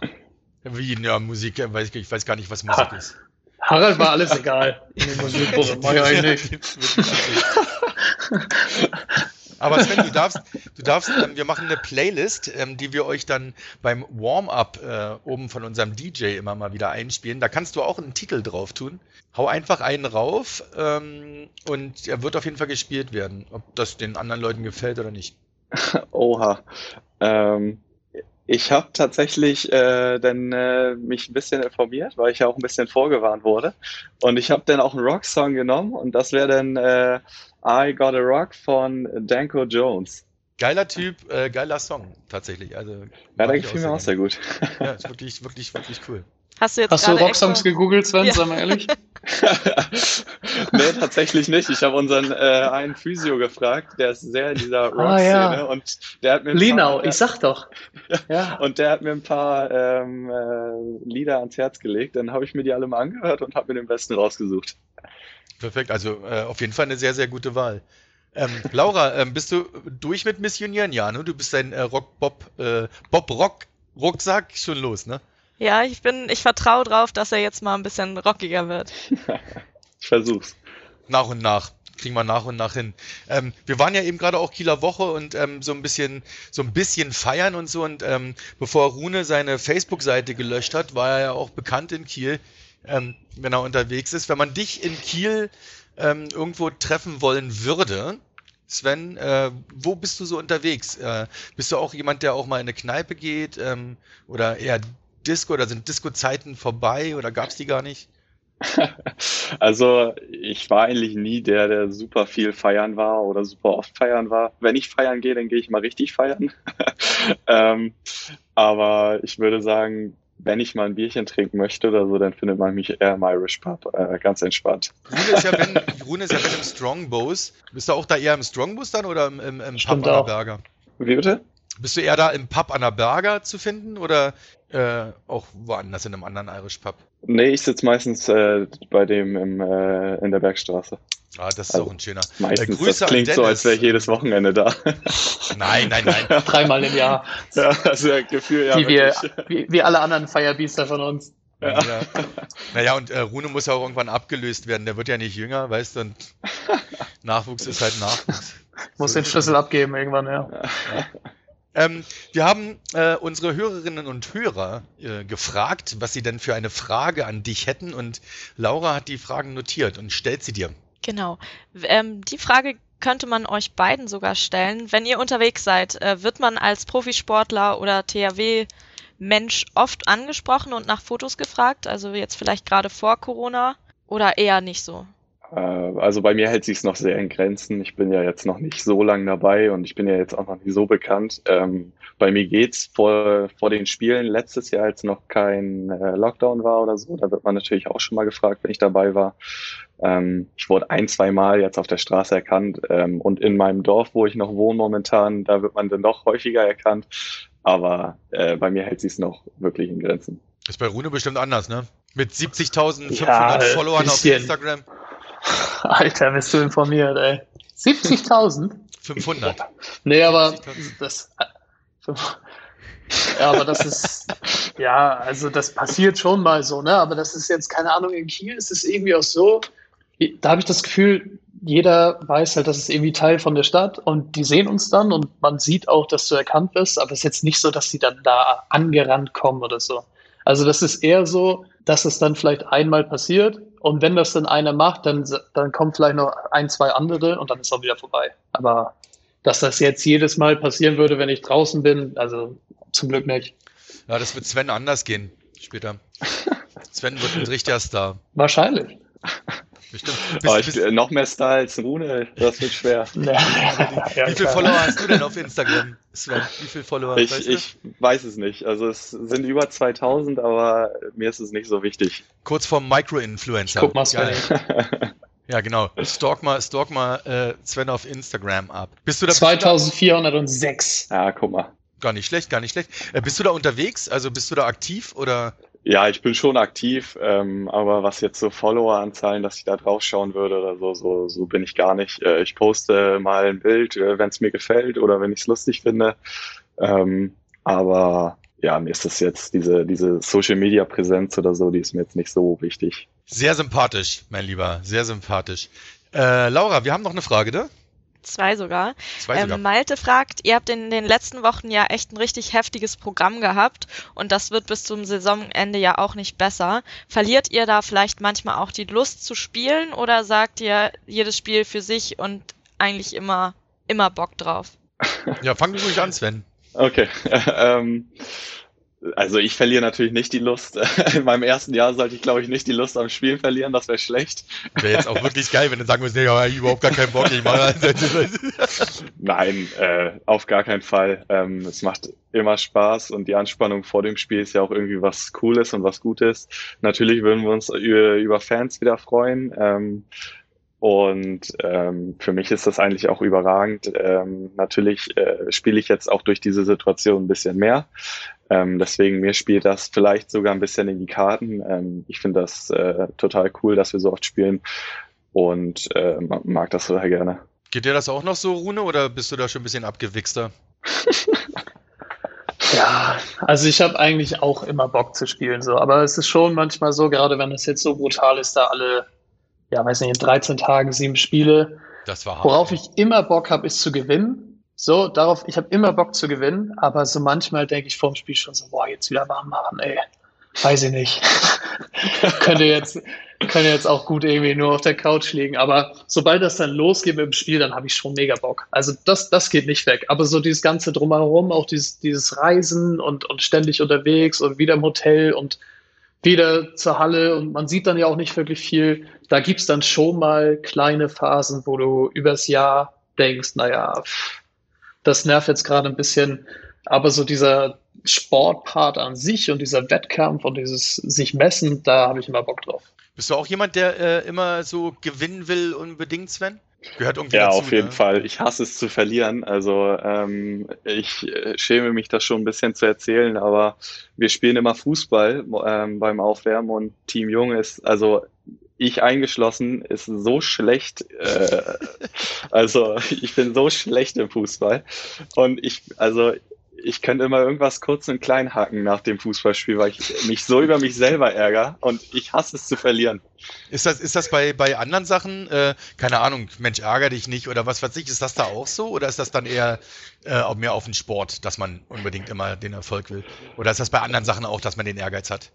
Wie, ja, Musik, weiß ich, ich weiß gar nicht, was Musik ha ist. Harald war alles egal. In eigentlich [LAUGHS] nicht. Aber Sven, du darfst, du darfst, ähm, wir machen eine Playlist, ähm, die wir euch dann beim Warm-up äh, oben von unserem DJ immer mal wieder einspielen. Da kannst du auch einen Titel drauf tun. Hau einfach einen rauf ähm, und er wird auf jeden Fall gespielt werden, ob das den anderen Leuten gefällt oder nicht. [LAUGHS] Oha. Ähm, ich habe tatsächlich äh, dann äh, mich ein bisschen informiert, weil ich ja auch ein bisschen vorgewarnt wurde. Und ich habe dann auch einen Rock-Song genommen und das wäre dann äh, I Got a Rock von Danko Jones. Geiler Typ, äh, geiler Song tatsächlich. Also, ja, der gefiel mir auch sehr gut. Ja, [LAUGHS] ist wirklich, wirklich, wirklich cool. Hast du jetzt Hast du Rocksongs gegoogelt, Sven? Ja. Sag mal ehrlich. [LAUGHS] nee, tatsächlich nicht. Ich habe unseren äh, einen Physio gefragt, der ist sehr in dieser Rock-Szene ah, ja. und der hat mir Linau, ich sag doch. [LAUGHS] ja. Und der hat mir ein paar ähm, äh, Lieder ans Herz gelegt. Dann habe ich mir die alle mal angehört und habe mir den besten rausgesucht. Perfekt, also äh, auf jeden Fall eine sehr, sehr gute Wahl. Ähm, Laura, ähm, bist du durch mit Missionieren? Ja, ne? Du bist dein äh, Rock Bob äh, Bob Rock Rucksack schon los, ne? Ja, ich bin, ich vertraue drauf, dass er jetzt mal ein bisschen rockiger wird. [LAUGHS] ich versuch's. Nach und nach. Kriegen wir nach und nach hin. Ähm, wir waren ja eben gerade auch Kieler Woche und ähm, so ein bisschen, so ein bisschen feiern und so. Und ähm, bevor Rune seine Facebook-Seite gelöscht hat, war er ja auch bekannt in Kiel, ähm, wenn er unterwegs ist. Wenn man dich in Kiel ähm, irgendwo treffen wollen würde, Sven, äh, wo bist du so unterwegs? Äh, bist du auch jemand, der auch mal in eine Kneipe geht ähm, oder eher Disco oder sind Disco-Zeiten vorbei oder gab es die gar nicht? [LAUGHS] Also ich war eigentlich nie der, der super viel feiern war oder super oft feiern war. Wenn ich feiern gehe, dann gehe ich mal richtig feiern. [LAUGHS] ähm, aber ich würde sagen, wenn ich mal ein Bierchen trinken möchte oder so, dann findet man mich eher im Irish Pub, äh, ganz entspannt. Rune ist ja wenn, [LAUGHS] Rune ist ja wenn im Strongbos. Bist du auch da eher im Strongbos dann oder im, im, im Pub an der Berger? Wie bitte? Bist du eher da im Pub an der Berger zu finden oder äh, auch woanders in einem anderen Irish Pub? Nee, ich sitze meistens äh, bei dem im, äh, in der Bergstraße. Ah, das ist also, auch ein schöner. Meistens, äh, das klingt so, als wäre ich jedes Wochenende da. Nein, nein, nein. [LAUGHS] Dreimal im Jahr. Ja, also ja, Gefühl, ja. Wie, wir, wie, wie alle anderen Firebeaster von uns. Ja. ja. Naja, und äh, Rune muss ja auch irgendwann abgelöst werden. Der wird ja nicht jünger, weißt du, und [LAUGHS] Nachwuchs ist halt Nachwuchs. Muss so den Schlüssel abgeben irgendwann, ja. ja. Ähm, wir haben äh, unsere Hörerinnen und Hörer äh, gefragt, was sie denn für eine Frage an dich hätten und Laura hat die Fragen notiert und stellt sie dir. Genau. Ähm, die Frage könnte man euch beiden sogar stellen. Wenn ihr unterwegs seid, äh, wird man als Profisportler oder THW-Mensch oft angesprochen und nach Fotos gefragt? Also jetzt vielleicht gerade vor Corona oder eher nicht so? Äh, also bei mir hält sich noch sehr in Grenzen. Ich bin ja jetzt noch nicht so lang dabei und ich bin ja jetzt auch noch nicht so bekannt. Ähm, bei mir geht's vor, vor den Spielen letztes Jahr, als noch kein äh, Lockdown war oder so. Da wird man natürlich auch schon mal gefragt, wenn ich dabei war. Ähm, ich wurde ein, zwei Mal jetzt auf der Straße erkannt ähm, und in meinem Dorf, wo ich noch wohne momentan, da wird man dann doch häufiger erkannt. Aber äh, bei mir hält sich's noch wirklich in Grenzen. Ist bei Rune bestimmt anders, ne? Mit 70.500 ja, Followern auf Instagram. [LAUGHS] Alter, bist du informiert, ey. 70.000? 500. Nee, aber das. Ja, aber das ist, ja, also das passiert schon mal so, ne? Aber das ist jetzt, keine Ahnung, in Kiel ist es irgendwie auch so, da habe ich das Gefühl, jeder weiß halt, das ist irgendwie Teil von der Stadt und die sehen uns dann und man sieht auch, dass du erkannt wirst, aber es ist jetzt nicht so, dass die dann da angerannt kommen oder so. Also das ist eher so, dass es dann vielleicht einmal passiert und wenn das dann einer macht, dann, dann kommen vielleicht noch ein, zwei andere und dann ist auch wieder vorbei. Aber dass das jetzt jedes Mal passieren würde, wenn ich draußen bin, also zum Glück nicht. Ja, das wird Sven anders gehen später. [LAUGHS] Sven wird ein richtiger Star. Wahrscheinlich. Bestimmt. [LAUGHS] Bist, oh, ich, bist, noch mehr als Rune, das wird schwer. [LAUGHS] Ja, ja, wie viele Follower hast du denn auf Instagram, Sven? Wie viele Follower? Ich, weißt du? ich weiß es nicht. Also es sind über 2000, aber mir ist es nicht so wichtig. Kurz vorm Micro-Influencer. Guck mal, Sven. [LAUGHS] Ja, genau. Stalk mal, stalk mal äh, Sven auf Instagram ab. Bist du da 2406. Ja, guck mal. Gar nicht schlecht, gar nicht schlecht. Äh, bist du da unterwegs? Also bist du da aktiv oder? Ja, ich bin schon aktiv, ähm, aber was jetzt so Follower-Anzahlen, dass ich da drauf schauen würde oder so, so, so bin ich gar nicht. Äh, ich poste mal ein Bild, äh, wenn es mir gefällt oder wenn ich es lustig finde. Ähm, aber ja, mir ist das jetzt, diese, diese Social-Media-Präsenz oder so, die ist mir jetzt nicht so wichtig. Sehr sympathisch, mein Lieber, sehr sympathisch. Äh, Laura, wir haben noch eine Frage, ne? Zwei sogar. Zwei sogar. Ähm, Malte fragt, ihr habt in den letzten Wochen ja echt ein richtig heftiges Programm gehabt und das wird bis zum Saisonende ja auch nicht besser. Verliert ihr da vielleicht manchmal auch die Lust zu spielen oder sagt ihr jedes Spiel für sich und eigentlich immer, immer Bock drauf? Ja, fang du ruhig an, Sven. Okay. [LAUGHS] ähm, also ich verliere natürlich nicht die Lust. [LAUGHS] In meinem ersten Jahr sollte ich, glaube ich, nicht die Lust am Spielen verlieren. Das wäre schlecht. Wäre jetzt auch wirklich geil, wenn du sagen würdest, nee, ich habe überhaupt gar keinen Bock. Ich mache Nein, äh, auf gar keinen Fall. Ähm, es macht immer Spaß und die Anspannung vor dem Spiel ist ja auch irgendwie was Cooles und was Gutes. Natürlich würden wir uns über, über Fans wieder freuen. Ähm, und ähm, für mich ist das eigentlich auch überragend. Ähm, natürlich äh, spiele ich jetzt auch durch diese Situation ein bisschen mehr. Ähm, deswegen mir spielt das vielleicht sogar ein bisschen in die Karten. Ähm, ich finde das äh, total cool, dass wir so oft spielen und äh, mag das total gerne. Geht dir das auch noch so, Rune, oder bist du da schon ein bisschen abgewichster? [LAUGHS] ja, also ich habe eigentlich auch immer Bock zu spielen, so, aber es ist schon manchmal so, gerade wenn es jetzt so brutal ist, da alle, ja, weiß nicht, in 13 Tagen sieben Spiele. Das war hart, Worauf ich immer Bock habe, ist zu gewinnen. So, darauf, ich habe immer Bock zu gewinnen, aber so manchmal denke ich vorm Spiel schon so, boah, jetzt wieder warm machen, ey. Weiß ich nicht. [LAUGHS] könnte jetzt, könnte jetzt auch gut irgendwie nur auf der Couch liegen. Aber sobald das dann losgeht im Spiel, dann habe ich schon mega Bock. Also das, das geht nicht weg. Aber so dieses ganze drumherum, auch dieses, dieses Reisen und, und ständig unterwegs und wieder im Hotel und wieder zur Halle und man sieht dann ja auch nicht wirklich viel. Da gibt's dann schon mal kleine Phasen, wo du übers Jahr denkst, naja, das nervt jetzt gerade ein bisschen. Aber so dieser Sportpart an sich und dieser Wettkampf und dieses sich messen, da habe ich immer Bock drauf. Bist du auch jemand, der äh, immer so gewinnen will, unbedingt, Sven? Gehört irgendwie ja, dazu, auf jeden ne? Fall. Ich hasse es zu verlieren. Also ähm, ich äh, schäme mich das schon ein bisschen zu erzählen, aber wir spielen immer Fußball ähm, beim Aufwärmen und Team Jung ist, also ich eingeschlossen, ist so schlecht. Äh, also ich bin so schlecht im Fußball. Und ich, also ich könnte immer irgendwas kurz und klein hacken nach dem Fußballspiel, weil ich mich so über mich selber ärgere und ich hasse es zu verlieren. Ist das, ist das bei, bei anderen Sachen, äh, keine Ahnung, Mensch, ärgere dich nicht oder was weiß ich, ist das da auch so? Oder ist das dann eher äh, mehr auf den Sport, dass man unbedingt immer den Erfolg will? Oder ist das bei anderen Sachen auch, dass man den Ehrgeiz hat?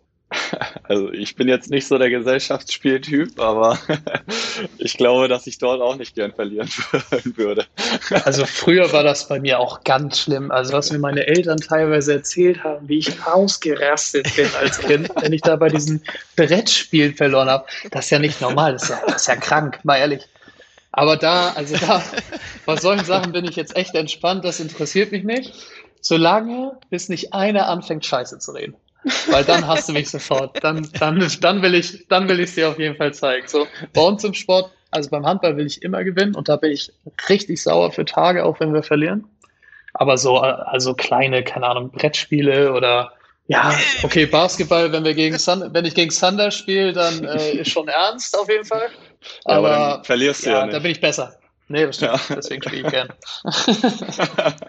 [LAUGHS] Also ich bin jetzt nicht so der Gesellschaftsspieltyp, aber [LAUGHS] ich glaube, dass ich dort auch nicht gern verlieren [LAUGHS] würde. Also früher war das bei mir auch ganz schlimm. Also was mir meine Eltern teilweise erzählt haben, wie ich ausgerastet bin als Kind, wenn ich da bei diesen Brettspielen verloren habe, das ist ja nicht normal, das ist ja, das ist ja krank, mal ehrlich. Aber da, also da, bei solchen Sachen bin ich jetzt echt entspannt, das interessiert mich nicht. Solange bis nicht einer anfängt, Scheiße zu reden. Weil dann hast du mich sofort. Dann, dann, dann will ich, dann will ich dir auf jeden Fall zeigen. So, bei uns im Sport, also beim Handball will ich immer gewinnen und da bin ich richtig sauer für Tage, auch wenn wir verlieren. Aber so, also kleine, keine Ahnung, Brettspiele oder ja, okay, Basketball, wenn wir gegen Sun, wenn ich gegen Thunder spiele, dann äh, ist schon ernst auf jeden Fall. Aber, ja, aber verlierst du ja, ja nicht. Da bin ich besser. Nee, das stimmt. Ja. Deswegen spiele ich gern. [LAUGHS]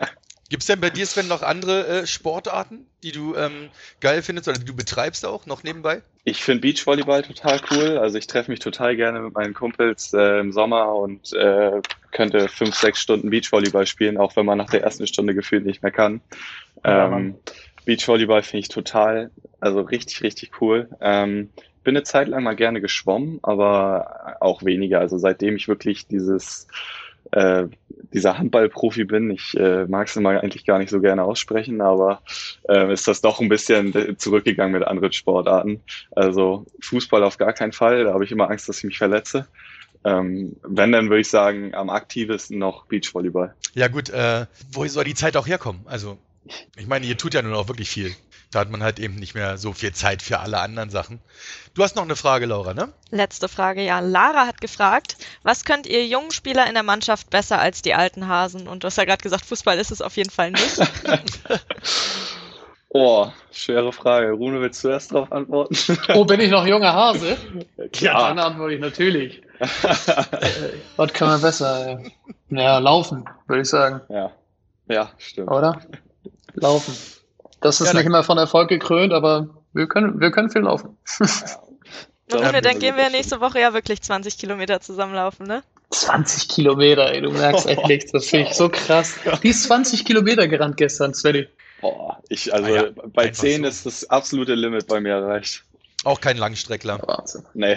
Gibt es denn bei dir, Sven, noch andere äh, Sportarten, die du ähm, geil findest oder die du betreibst auch noch nebenbei? Ich finde Beachvolleyball total cool. Also ich treffe mich total gerne mit meinen Kumpels äh, im Sommer und äh, könnte fünf, sechs Stunden Beachvolleyball spielen, auch wenn man nach der ersten Stunde gefühlt nicht mehr kann. Ähm, Beachvolleyball finde ich total Also richtig, richtig cool. Ähm, bin eine Zeit lang mal gerne geschwommen, aber auch weniger. Also seitdem ich wirklich dieses äh, dieser Handballprofi bin. Ich äh, mag es immer eigentlich gar nicht so gerne aussprechen, aber äh, ist das doch ein bisschen zurückgegangen mit anderen Sportarten. Also Fußball auf gar keinen Fall, da habe ich immer Angst, dass ich mich verletze. Ähm, wenn, dann würde ich sagen, am aktivsten noch Beachvolleyball. Ja gut, äh, wo soll die Zeit auch herkommen? Also, ich meine, ihr tut ja nun auch wirklich viel. Da hat man halt eben nicht mehr so viel Zeit für alle anderen Sachen. Du hast noch eine Frage, Laura, ne? Letzte Frage, ja. Lara hat gefragt, was könnt ihr jungen Spieler in der Mannschaft besser als die alten Hasen? Und du hast ja gerade gesagt, Fußball ist es auf jeden Fall nicht. [LAUGHS] oh, schwere Frage. Rune, willst du erst darauf antworten? oh, bin ich noch junger Hase? Ja, dann antworte ich natürlich. [LAUGHS] was kann man besser? Ja, laufen, würde ich sagen. Ja, ja, stimmt. Oder? Laufen. Das ist ja, nicht immer von Erfolg gekrönt, aber wir können, wir können viel laufen. [LAUGHS] Ja. dann gehen wir nächste Woche ja wirklich 20 Kilometer zusammenlaufen, ne? 20 Kilometer, ey, du merkst echt nichts. Das finde ich so krass. Die ist 20 Kilometer gerannt gestern, Svenny. Boah, ich, also ah ja, bei 10 so. ist das absolute Limit bei mir erreicht. Auch kein Langstreckler. Wahnsinn. Nee.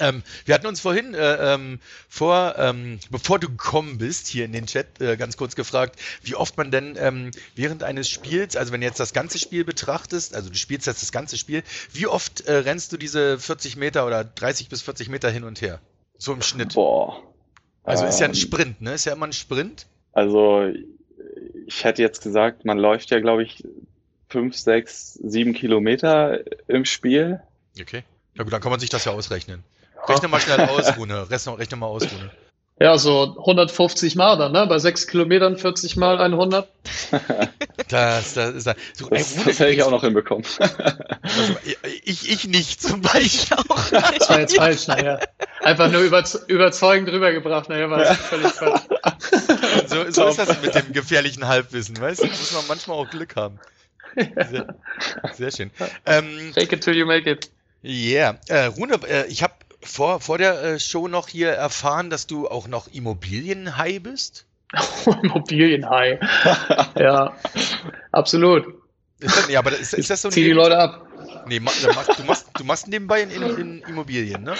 Ähm, wir hatten uns vorhin, äh, ähm, vor, ähm, bevor du gekommen bist, hier in den Chat äh, ganz kurz gefragt, wie oft man denn ähm, während eines Spiels, also wenn du jetzt das ganze Spiel betrachtest, also du spielst jetzt das ganze Spiel, wie oft äh, rennst du diese 40 Meter oder 30 bis 40 Meter hin und her? So im Schnitt. Boah. Also ist ja ein ähm. Sprint, ne? Ist ja immer ein Sprint. Also ich hätte jetzt gesagt, man läuft ja, glaube ich, 5, 6, 7 Kilometer im Spiel. Okay. Ja gut, dann kann man sich das ja ausrechnen. Rechne mal schnell [LAUGHS] aus, Rune. Rechne, rechne mal aus, Rune. Ja, so 150 Mal dann, ne? Bei 6 Kilometern 40 mal 100. [LAUGHS] das, das ist da. So, das, ey, das hätte ich auch noch hinbekommen. [LAUGHS] Also, ich, ich nicht zum Beispiel auch. Nicht. Das war jetzt falsch, naja. Einfach nur über, überzeugend rübergebracht, naja, war das völlig falsch. So, so ist das mit dem gefährlichen Halbwissen, weißt du? Muss man manchmal auch Glück haben. Sehr, sehr schön. Ähm, Fake it till you make it. Yeah. Äh, Rune, äh, ich habe vor, vor der äh, Show noch hier erfahren, dass du auch noch Immobilienhai bist? [LAUGHS] Immobilienhai. ja, absolut. Ist das, ja, aber ist, ist das so ein Zieh die Leute ab. Nee, du machst, du machst, du machst nebenbei in, in, in Immobilien, ne?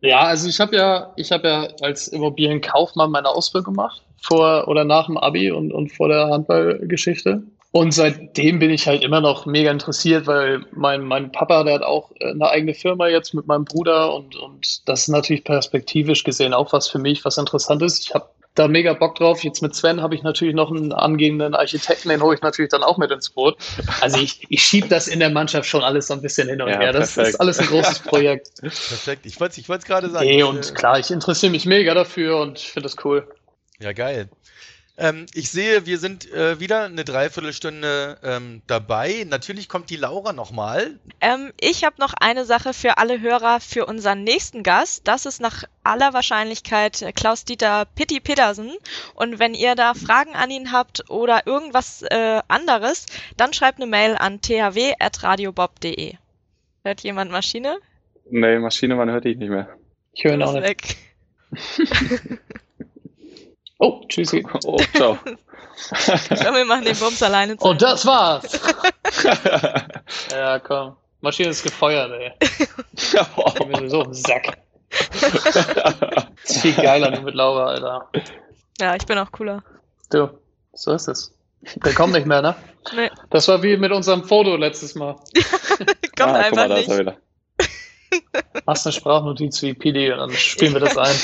Ja, also ich habe ja, ich habe ja als Immobilienkaufmann meine Ausbildung gemacht vor oder nach dem Abi und, und vor der Handballgeschichte. Und seitdem bin ich halt immer noch mega interessiert, weil mein, mein Papa, der hat auch äh, eine eigene Firma jetzt mit meinem Bruder und, und das ist natürlich perspektivisch gesehen auch was für mich, was interessant ist. Ich habe da mega Bock drauf. Jetzt mit Sven habe ich natürlich noch einen angehenden Architekten, den hole ich natürlich dann auch mit ins Boot. Also ich, ich schiebe das in der Mannschaft schon alles so ein bisschen hin und ja, her. Das, das, ist alles ein großes Projekt. [LAUGHS] Perfekt. Ich wollte es gerade sagen. Nee, und klar, ich interessiere mich mega dafür und finde das cool. Ja, geil. Ähm, ich sehe, wir sind äh, wieder eine Dreiviertelstunde ähm, dabei. Natürlich kommt die Laura nochmal. Ähm, ich habe noch eine Sache für alle Hörer für unseren nächsten Gast. Das ist nach aller Wahrscheinlichkeit Klaus-Dieter Pitti Pedersen. Und wenn ihr da Fragen an ihn habt oder irgendwas äh, anderes, dann schreibt eine Mail an thw.radiobob.de. Hört jemand Maschine? Nee, Maschine, man hört dich nicht mehr. Ich höre noch nicht. Weg. [LAUGHS] Oh, tschüssi. Oh, ciao. [LAUGHS] ich glaube, wir machen den Bums alleine. Zu. Und das war's. [LAUGHS] ja, komm. Maschine ist gefeuert, ey. [LAUGHS] Ich bin so im Sack. viel geiler nur mit Laura, Alter. Ja, ich bin auch cooler. Du, so ist es. Der kommt nicht mehr, ne? Nee. Das war wie mit unserem Foto letztes Mal. kommt ah, einfach mal, nicht. Machst eine Sprachnotiz wie PD und dann spielen wir das ein.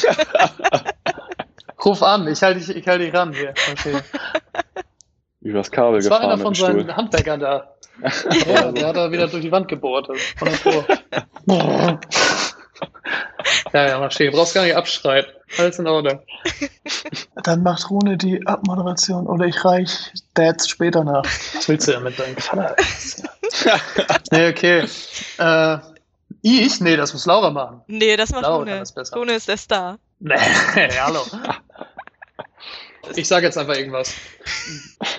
Ruf an, ich halte dich, ich halte dich ran hier. Okay. [LAUGHS] Übers Kabel das gefahren. Das war einer von seinen Stuhl. Handwerkern da. [LAUGHS] ja, der hat da wieder durch die Wand gebohrt. [LAUGHS] Ja, ja, mach stehen. Du brauchst gar nicht abschreiten. Alles in Ordnung. Dann macht Rune die Abmoderation oder ich reich Dads später nach. Was willst du damit deinem Vater? nee, okay. Äh, ich? Nee, das muss Laura machen. Nee, das macht Laura Rune. Rune ist der Star. Nee, hallo. Ich sage jetzt einfach irgendwas.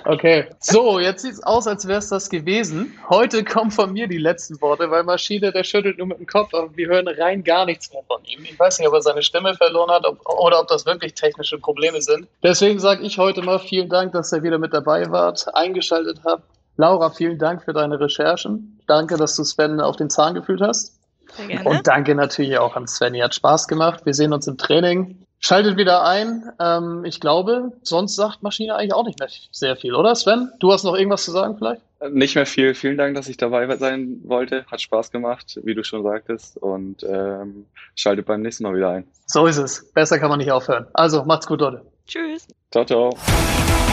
Okay. So, jetzt sieht es aus, als wäre es das gewesen. Heute kommen von mir die letzten Worte, weil Maschine, der schüttelt nur mit dem Kopf, aber wir hören rein gar nichts mehr von ihm. Ich weiß nicht, ob er seine Stimme verloren hat ob, oder ob das wirklich technische Probleme sind. Deswegen sage ich heute mal vielen Dank, dass ihr wieder mit dabei wart, eingeschaltet habt. Laura, vielen Dank für deine Recherchen. Danke, dass du Sven auf den Zahn gefühlt hast. Und danke natürlich auch an Svenny. Hat Spaß gemacht. Wir sehen uns im Training. Schaltet wieder ein. Ähm, ich glaube, sonst sagt Maschine eigentlich auch nicht mehr sehr viel, oder Sven? Du hast noch irgendwas zu sagen vielleicht? Nicht mehr viel. Vielen Dank, dass ich dabei sein wollte. Hat Spaß gemacht, wie du schon sagtest. Und ähm, schaltet beim nächsten Mal wieder ein. So ist es. Besser kann man nicht aufhören. Also, macht's gut, Leute. Tschüss. Ciao, ciao.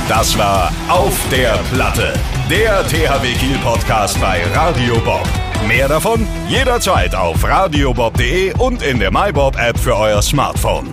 Das war Auf der Platte, der THW Kiel Podcast bei Radio Bob. Mehr davon jederzeit auf radiobob.de und in der MyBob App für euer Smartphone.